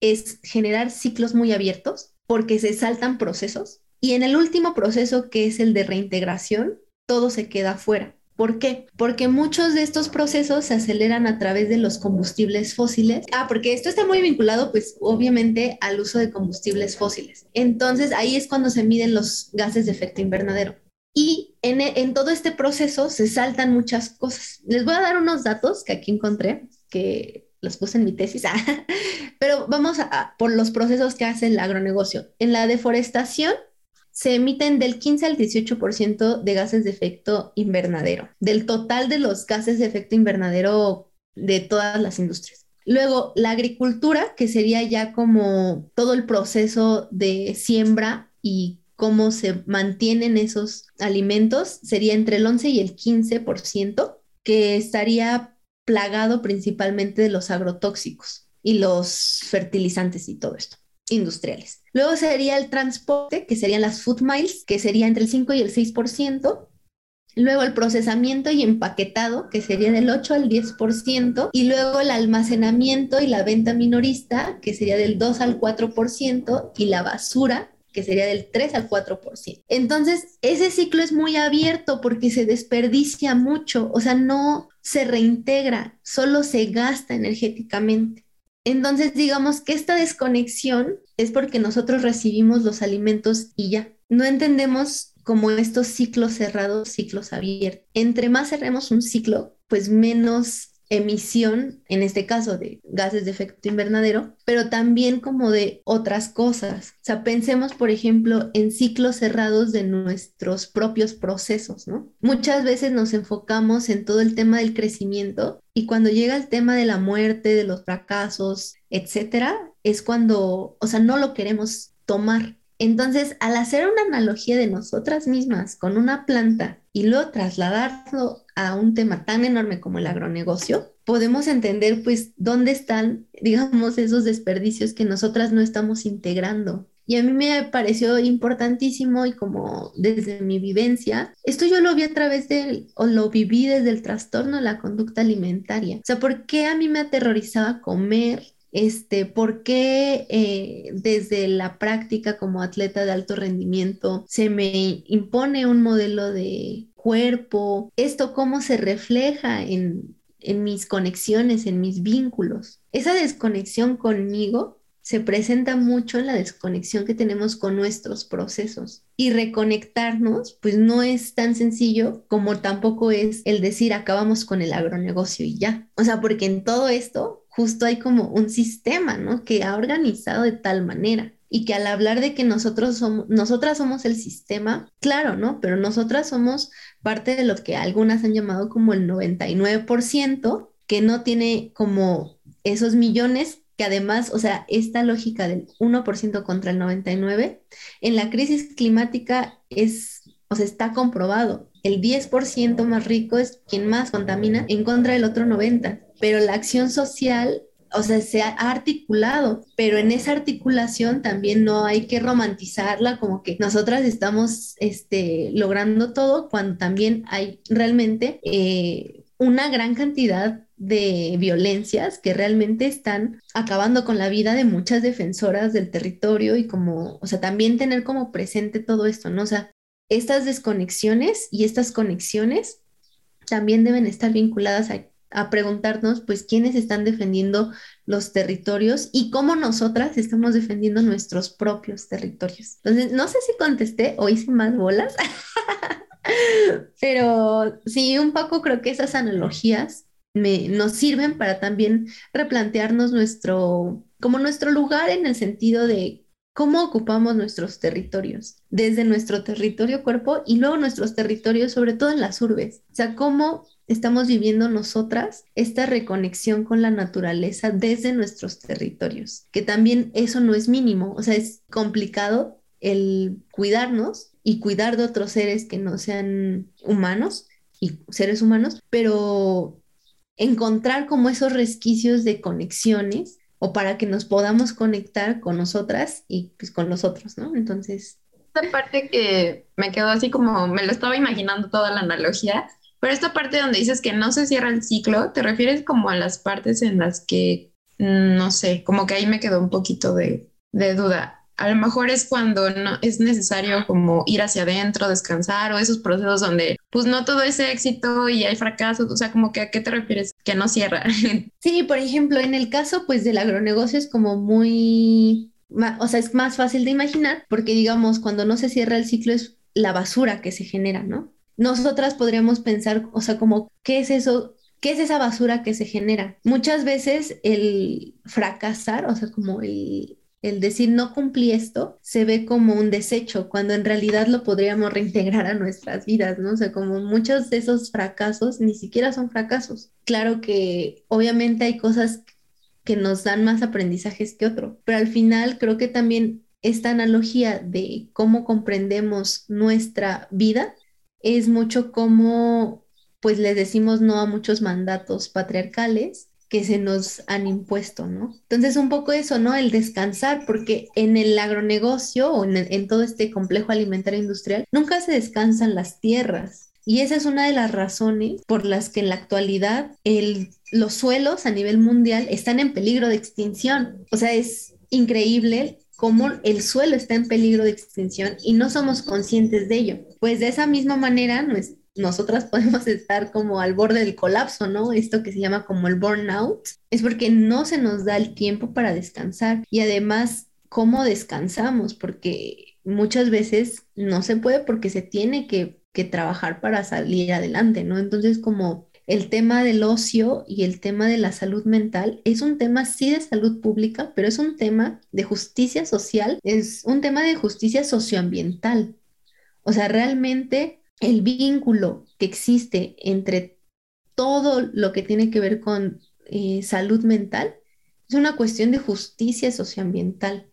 es generar ciclos muy abiertos porque se saltan procesos y en el último proceso que es el de reintegración, todo se queda fuera. ¿Por qué? Porque muchos de estos procesos se aceleran a través de los combustibles fósiles. Ah, porque esto está muy vinculado, pues obviamente, al uso de combustibles fósiles. Entonces, ahí es cuando se miden los gases de efecto invernadero. Y en, en todo este proceso se saltan muchas cosas. Les voy a dar unos datos que aquí encontré que los puse en mi tesis, pero vamos a, por los procesos que hace el agronegocio. En la deforestación se emiten del 15 al 18% de gases de efecto invernadero, del total de los gases de efecto invernadero de todas las industrias. Luego, la agricultura, que sería ya como todo el proceso de siembra y cómo se mantienen esos alimentos, sería entre el 11 y el 15%, que estaría plagado principalmente de los agrotóxicos y los fertilizantes y todo esto industriales. Luego sería el transporte, que serían las food miles, que sería entre el 5 y el 6%. Luego el procesamiento y empaquetado, que sería del 8 al 10%. Y luego el almacenamiento y la venta minorista, que sería del 2 al 4%. Y la basura, que sería del 3 al 4%. Entonces, ese ciclo es muy abierto porque se desperdicia mucho, o sea, no se reintegra, solo se gasta energéticamente. Entonces, digamos que esta desconexión es porque nosotros recibimos los alimentos y ya. No entendemos como estos ciclos cerrados, ciclos abiertos. Entre más cerremos un ciclo, pues menos emisión, en este caso de gases de efecto invernadero, pero también como de otras cosas. O sea, pensemos, por ejemplo, en ciclos cerrados de nuestros propios procesos, ¿no? Muchas veces nos enfocamos en todo el tema del crecimiento y cuando llega el tema de la muerte, de los fracasos, etcétera, es cuando, o sea, no lo queremos tomar. Entonces, al hacer una analogía de nosotras mismas con una planta y luego trasladarlo a un tema tan enorme como el agronegocio, podemos entender pues dónde están, digamos, esos desperdicios que nosotras no estamos integrando. Y a mí me pareció importantísimo y como desde mi vivencia, esto yo lo vi a través del, o lo viví desde el trastorno de la conducta alimentaria. O sea, ¿por qué a mí me aterrorizaba comer este, por qué eh, desde la práctica como atleta de alto rendimiento se me impone un modelo de cuerpo, esto cómo se refleja en, en mis conexiones, en mis vínculos. Esa desconexión conmigo se presenta mucho en la desconexión que tenemos con nuestros procesos. Y reconectarnos, pues no es tan sencillo como tampoco es el decir acabamos con el agronegocio y ya. O sea, porque en todo esto justo hay como un sistema, ¿no? Que ha organizado de tal manera y que al hablar de que nosotros somos, nosotras somos el sistema, claro, ¿no? Pero nosotras somos parte de lo que algunas han llamado como el 99%, que no tiene como esos millones que además, o sea, esta lógica del 1% contra el 99%, en la crisis climática es, o sea, está comprobado. El 10% más rico es quien más contamina en contra del otro 90%, pero la acción social o sea, se ha articulado, pero en esa articulación también no hay que romantizarla como que nosotras estamos este, logrando todo cuando también hay realmente eh, una gran cantidad de violencias que realmente están acabando con la vida de muchas defensoras del territorio y como, o sea, también tener como presente todo esto, ¿no? O sea, estas desconexiones y estas conexiones también deben estar vinculadas a preguntarnos, pues, quiénes están defendiendo los territorios y cómo nosotras estamos defendiendo nuestros propios territorios. Entonces, no sé si contesté o hice más bolas, pero sí, un poco creo que esas analogías me, nos sirven para también replantearnos nuestro, como nuestro lugar en el sentido de cómo ocupamos nuestros territorios, desde nuestro territorio cuerpo y luego nuestros territorios, sobre todo en las urbes. O sea, cómo estamos viviendo nosotras esta reconexión con la naturaleza desde nuestros territorios, que también eso no es mínimo, o sea, es complicado el cuidarnos y cuidar de otros seres que no sean humanos y seres humanos, pero encontrar como esos resquicios de conexiones o para que nos podamos conectar con nosotras y pues con los otros, ¿no? Entonces... Esta parte que me quedó así como, me lo estaba imaginando toda la analogía, pero esta parte donde dices que no se cierra el ciclo, ¿te refieres como a las partes en las que, mm, no sé, como que ahí me quedó un poquito de, de duda? A lo mejor es cuando no es necesario como ir hacia adentro, descansar o esos procesos donde pues no todo es éxito y hay fracasos, o sea, como que a qué te refieres que no cierra. Sí, por ejemplo, en el caso pues del agronegocio es como muy, o sea, es más fácil de imaginar porque digamos cuando no se cierra el ciclo es la basura que se genera, ¿no? nosotras podríamos pensar, o sea, como, ¿qué es eso? ¿Qué es esa basura que se genera? Muchas veces el fracasar, o sea, como el, el decir no cumplí esto, se ve como un desecho, cuando en realidad lo podríamos reintegrar a nuestras vidas, ¿no? O sea, como muchos de esos fracasos ni siquiera son fracasos. Claro que obviamente hay cosas que nos dan más aprendizajes que otro, pero al final creo que también esta analogía de cómo comprendemos nuestra vida es mucho como, pues le decimos no a muchos mandatos patriarcales que se nos han impuesto, ¿no? Entonces, un poco eso, ¿no? El descansar, porque en el agronegocio o en, todo este complejo alimentario industrial, nunca se descansan las tierras. Y esa es una de las razones por las que en la actualidad el, los suelos a nivel mundial están en peligro de extinción. O sea, es increíble cómo el suelo está en peligro de extinción y no somos conscientes de ello. Pues de esa misma manera, nosotras podemos estar como al borde del colapso, ¿no? Esto que se llama como el burnout, es porque no se nos da el tiempo para descansar y además, ¿cómo descansamos? Porque muchas veces no se puede porque se tiene que, que trabajar para salir adelante, ¿no? Entonces, como el tema del ocio y el tema de la salud mental es un tema sí de salud pública, pero es un tema de justicia social, es un tema de justicia socioambiental. O sea, realmente el vínculo que existe entre todo lo que tiene que ver con eh, salud mental es una cuestión de justicia socioambiental,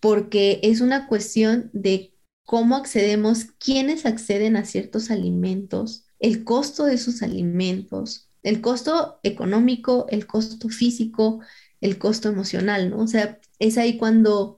porque es una cuestión de cómo accedemos, quiénes acceden a ciertos alimentos, el costo de sus alimentos, el costo económico, el costo físico, el costo emocional, ¿no? O sea, es ahí cuando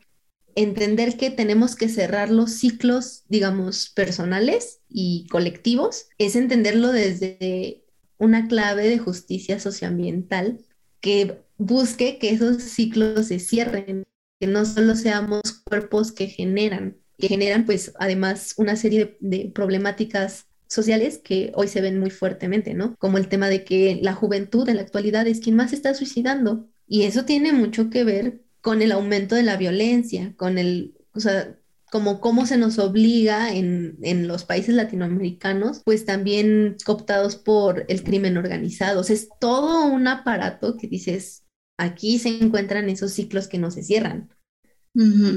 entender que tenemos que cerrar los ciclos, digamos, personales y colectivos, es entenderlo desde una clave de justicia socioambiental que busque que esos ciclos se cierren, que no solo seamos cuerpos que generan, que generan pues además una serie de, problemáticas sociales que hoy se ven muy fuertemente, ¿no? Como el tema de que la juventud en la actualidad es quien más está suicidando. Y eso tiene mucho que ver con el aumento de la violencia, con el, o sea, como cómo se nos obliga en, en, los países latinoamericanos, pues también cooptados por el crimen organizado. O sea, es todo un aparato que dices, aquí se encuentran esos ciclos que no se cierran,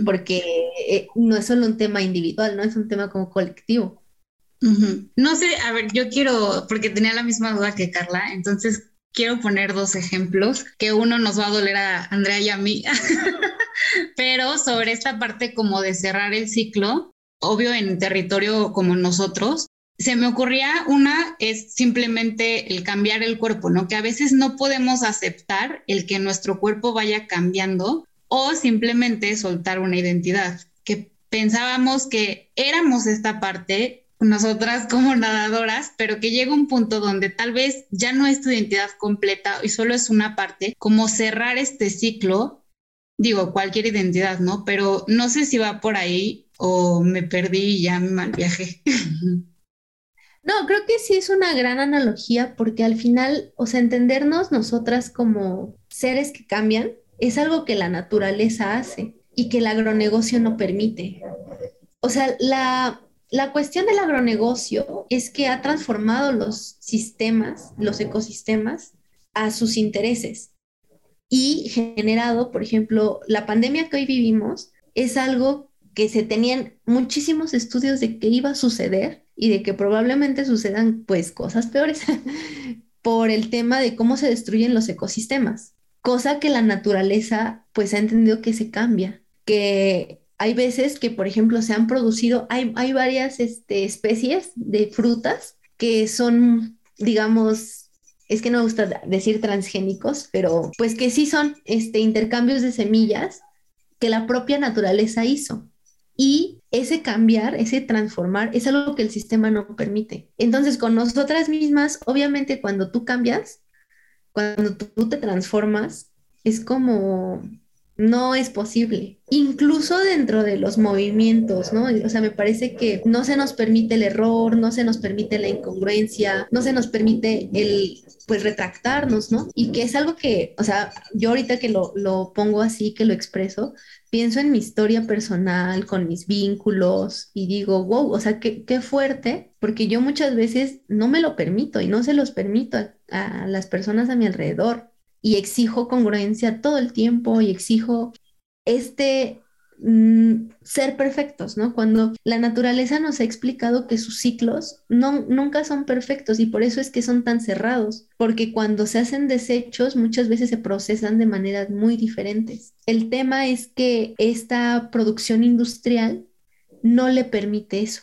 porque eh, no es solo un tema individual, no es un tema como colectivo. No sé, a ver, yo quiero, porque tenía la misma duda que Carla, entonces quiero poner dos ejemplos, que uno nos va a doler a Andrea y a mí, pero sobre esta parte como de cerrar el ciclo, obvio en territorio como nosotros, se me ocurría una es simplemente el cambiar el cuerpo, ¿no? Que a veces no podemos aceptar el que nuestro cuerpo vaya cambiando o simplemente soltar una identidad, que pensábamos que éramos esta parte nosotras como nadadoras, pero que llega un punto donde tal vez ya no es tu identidad completa y solo es una parte, como cerrar este ciclo, digo, cualquier identidad, ¿no? Pero no sé si va por ahí o me perdí y ya me mal viaje. No, creo que sí es una gran analogía porque al final, o sea, entendernos nosotras como seres que cambian es algo que la naturaleza hace y que el agronegocio no permite. O sea, la, la cuestión del agronegocio es que ha transformado los sistemas, los ecosistemas, a sus intereses y generado, por ejemplo, la pandemia que hoy vivimos es algo que se tenían muchísimos estudios de qué iba a suceder y de que probablemente sucedan pues cosas peores por el tema de cómo se destruyen los ecosistemas, cosa que la naturaleza pues ha entendido que se cambia, que hay veces que, por ejemplo, se han producido, hay, hay varias este, especies de frutas que son, digamos, es que no me gusta decir transgénicos, pero pues que sí son este, intercambios de semillas que la propia naturaleza hizo. Y ese cambiar, ese transformar, es algo que el sistema no permite. Entonces, con nosotras mismas, obviamente cuando tú cambias, cuando tú te transformas, es como no es posible. Incluso dentro de los movimientos, ¿no? O sea, me parece que no se nos permite el error, no se nos permite la incongruencia, no se nos permite el, pues, retractarnos, ¿no? Y que es algo que, o sea, yo ahorita que lo, lo pongo así, que lo expreso, pienso en mi historia personal, con mis vínculos y digo, wow, o sea, qué, qué fuerte, porque yo muchas veces no me lo permito y no se los permito a las personas a mi alrededor y exijo congruencia todo el tiempo y exijo este mm, ser perfectos, ¿no? Cuando la naturaleza nos ha explicado que sus ciclos no, nunca son perfectos y por eso es que son tan cerrados, porque cuando se hacen desechos muchas veces se procesan de maneras muy diferentes. El tema es que esta producción industrial no le permite eso.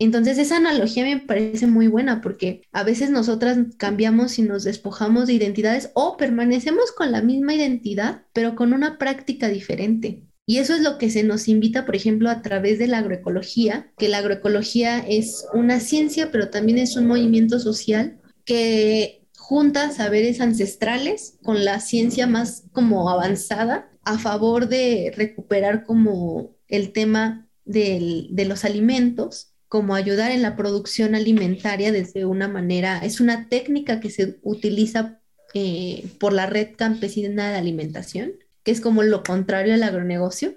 Entonces esa analogía me parece muy buena porque a veces nosotras cambiamos y nos despojamos de identidades o permanecemos con la misma identidad, pero con una práctica diferente. Y eso es lo que se nos invita, por ejemplo, a través de la agroecología, que la agroecología es una ciencia, pero también es un movimiento social que junta saberes ancestrales con la ciencia más como avanzada a favor de recuperar como el tema de los alimentos como ayudar en la producción alimentaria desde una manera, es una técnica que se utiliza eh, por la red campesina de alimentación, que es como lo contrario al agronegocio.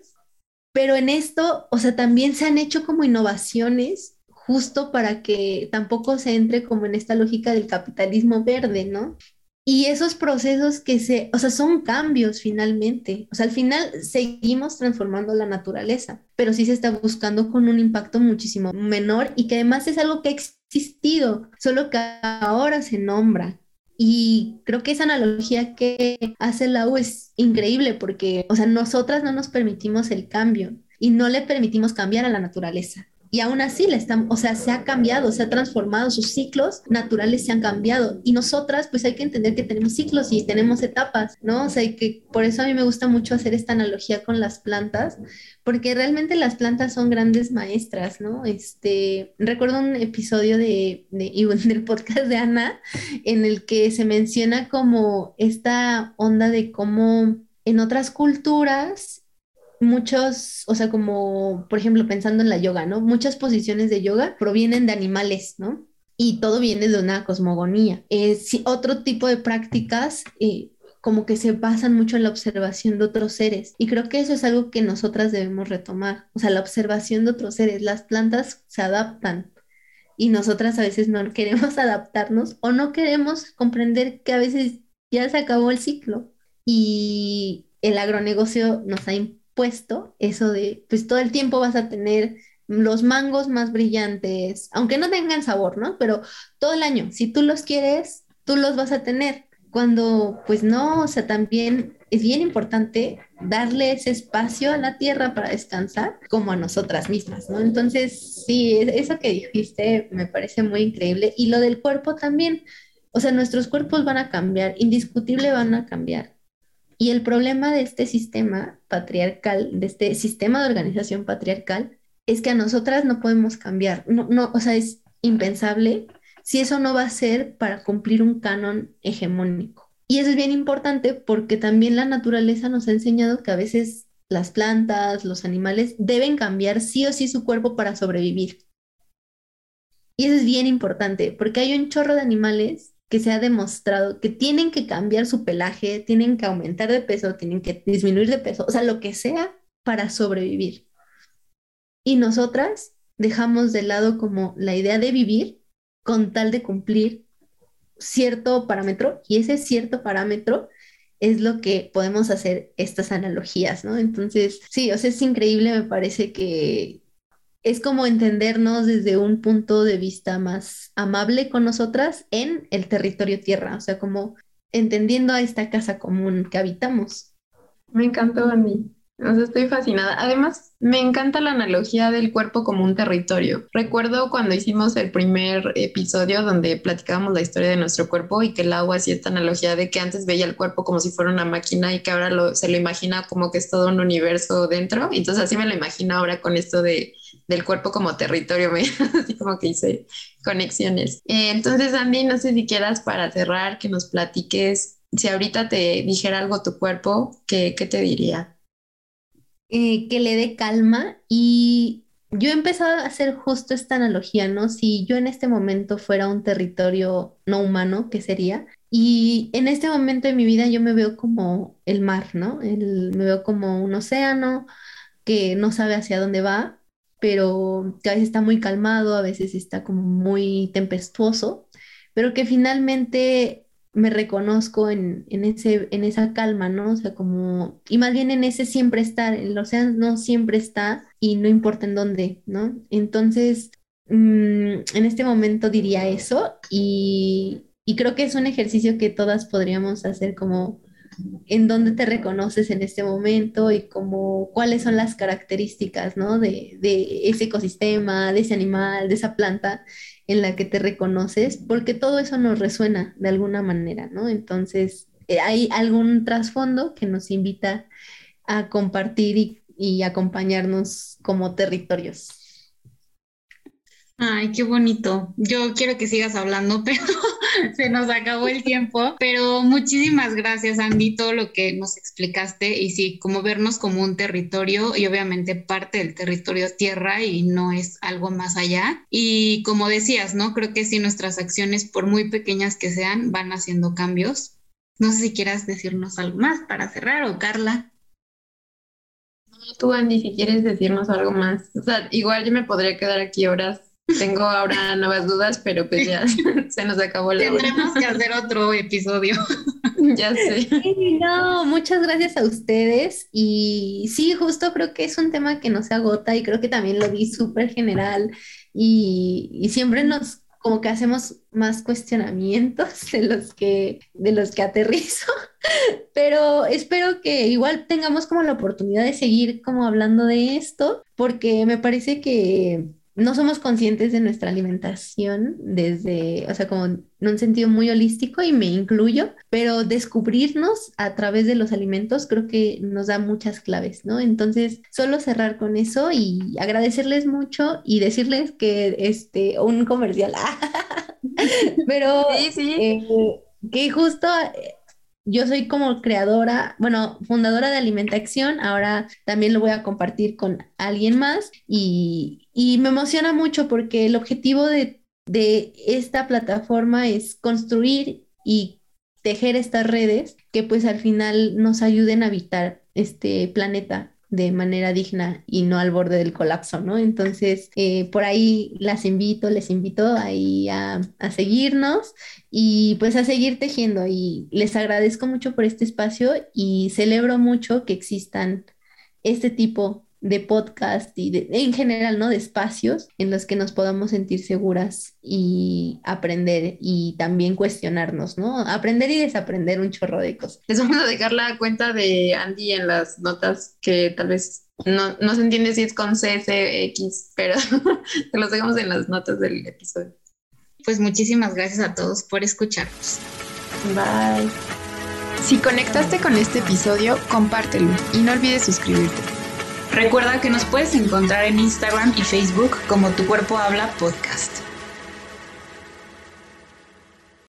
Pero en esto, o sea, también se han hecho como innovaciones justo para que tampoco se entre como en esta lógica del capitalismo verde, ¿no? Y esos procesos que se, o sea, son cambios finalmente. O sea, al final seguimos transformando la naturaleza, pero sí se está buscando con un impacto muchísimo menor y que además es algo que ha existido, solo que ahora se nombra. Y creo que esa analogía que hace la U es increíble porque, o sea, nosotras no nos permitimos el cambio y no le permitimos cambiar a la naturaleza y aún así le están, o sea, se ha cambiado, se ha transformado, sus ciclos naturales se han cambiado y nosotras pues hay que entender que tenemos ciclos y tenemos etapas, ¿no? O sea, que por eso a mí me gusta mucho hacer esta analogía con las plantas, porque realmente las plantas son grandes maestras, ¿no? Este, recuerdo un episodio de, de, del podcast de Ana en el que se menciona como esta onda de cómo en otras culturas muchos, o sea, como por ejemplo pensando en la yoga, ¿no? Muchas posiciones de yoga provienen de animales, ¿no? Y todo viene de una cosmogonía. Eh, otro tipo de prácticas eh, como que se basan mucho en la observación de otros seres. Y creo que eso es algo que nosotras debemos retomar. O sea, la observación de otros seres. Las plantas se adaptan y nosotras a veces no queremos adaptarnos o no queremos comprender que a veces ya se acabó el ciclo. Y el agronegocio nos ha puesto eso de, pues todo el tiempo vas a tener los mangos más brillantes, aunque no tengan sabor, ¿no? Pero todo el año, si tú los quieres, tú los vas a tener. Cuando pues no, o sea, también es bien importante darle ese espacio a la tierra para descansar como a nosotras mismas, ¿no? Entonces, sí, eso que dijiste me parece muy increíble. Y lo del cuerpo también, o sea, nuestros cuerpos van a cambiar, indiscutible van a cambiar. Y el problema de este sistema patriarcal, de este sistema de organización patriarcal, es que a nosotras no podemos cambiar. No, no, o sea, es impensable si eso no va a ser para cumplir un canon hegemónico. Y eso es bien importante porque también la naturaleza nos ha enseñado que a veces las plantas, los animales deben cambiar sí o sí su cuerpo para sobrevivir. Y eso es bien importante porque hay un chorro de animales que se ha demostrado que tienen que cambiar su pelaje, tienen que aumentar de peso, tienen que disminuir de peso, o sea, lo que sea para sobrevivir. Y nosotras dejamos de lado como la idea de vivir con tal de cumplir cierto parámetro y ese cierto parámetro es lo que podemos hacer estas analogías, ¿no? Entonces, sí, o sea, es increíble, me parece que es como entendernos desde un punto de vista más amable con nosotras en el territorio tierra, o sea, como entendiendo a esta casa común que habitamos. Me encantó, Andy. O sea, estoy fascinada. Además, me encanta la analogía del cuerpo como un territorio. Recuerdo cuando hicimos el primer episodio donde platicábamos la historia de nuestro cuerpo y que el agua hacía esta analogía de que antes veía el cuerpo como si fuera una máquina y que ahora lo, se lo imagina como que es todo un universo dentro. Entonces así me lo imagino ahora con esto de, del cuerpo como territorio, así como que hice conexiones. Entonces, Andy, no sé si quieras para cerrar que nos platiques, si ahorita te dijera algo tu cuerpo, ¿qué, qué te diría? Eh, que le dé calma y yo he empezado a hacer justo esta analogía, ¿no? Si yo en este momento fuera un territorio no humano, ¿qué sería? Y en este momento de mi vida yo me veo como el mar, ¿no? me veo como un océano que no sabe hacia dónde va, pero que a veces está muy calmado, a veces está como muy tempestuoso, pero que finalmente me reconozco en, ese, en esa calma, ¿no? O sea, como, y más bien en ese siempre estar, el océano siempre está y no importa en dónde, ¿no? Entonces, mm, en este momento diría eso y, y creo que es un ejercicio que todas podríamos hacer como en dónde te reconoces en este momento y como cuáles son las características, ¿no? De, de ese ecosistema, de ese animal, de esa planta en la que te reconoces, porque todo eso nos resuena de alguna manera, ¿no? Entonces, eh, hay algún trasfondo que nos invita a compartir y, acompañarnos como territorios. Ay, qué bonito. Yo quiero que sigas hablando, pero se nos acabó el tiempo. Pero muchísimas gracias, Andy, todo lo que nos explicaste. Y sí, como vernos como un territorio y obviamente parte del territorio tierra y no es algo más allá. Y como decías, ¿no? Creo que sí, nuestras acciones, por muy pequeñas que sean, van haciendo cambios. No sé si quieras decirnos algo más para cerrar o Carla. Tú, Andy, si quieres decirnos algo más. O sea, igual yo me podría quedar aquí horas tengo ahora nuevas dudas, pero pues ya se nos acabó la Tendremos que hacer otro episodio. ya sé. no, muchas gracias a ustedes. Y sí, justo creo que es un tema que no se agota y creo que también lo vi súper general y, y siempre nos como que hacemos más cuestionamientos de los que de los que aterrizo, pero espero que igual tengamos como la oportunidad de seguir como hablando de esto, porque me parece que no somos conscientes de nuestra alimentación desde, o sea, como en un sentido muy holístico y me incluyo, pero descubrirnos a través de los alimentos creo que nos da muchas claves, ¿no? Entonces, solo cerrar con eso y agradecerles mucho y decirles que este, un comercial, pero sí, sí. Eh, que justo yo soy como creadora, bueno, fundadora de Alimentación, ahora también lo voy a compartir con alguien más y, me emociona mucho porque el objetivo de, de esta plataforma es construir y tejer estas redes que pues al final nos ayuden a habitar este planeta de manera digna y no al borde del colapso, ¿no? Entonces, eh, por ahí las invito, les invito ahí a, a, seguirnos y pues a seguir tejiendo y les agradezco mucho por este espacio y celebro mucho que existan este tipo de podcast y de, en general, ¿no? De espacios en los que nos podamos sentir seguras y aprender y también cuestionarnos, ¿no? Aprender y desaprender un chorro de cosas. Les vamos a dejar la cuenta de Andy en las notas que tal vez no, no se entiende si es con C, C, X, pero te los dejamos en las notas del episodio. Pues muchísimas gracias a todos por escucharnos. Bye. Si conectaste con este episodio, compártelo y no olvides suscribirte. Recuerda que nos puedes encontrar en Instagram y Facebook como Tu Cuerpo Habla Podcast.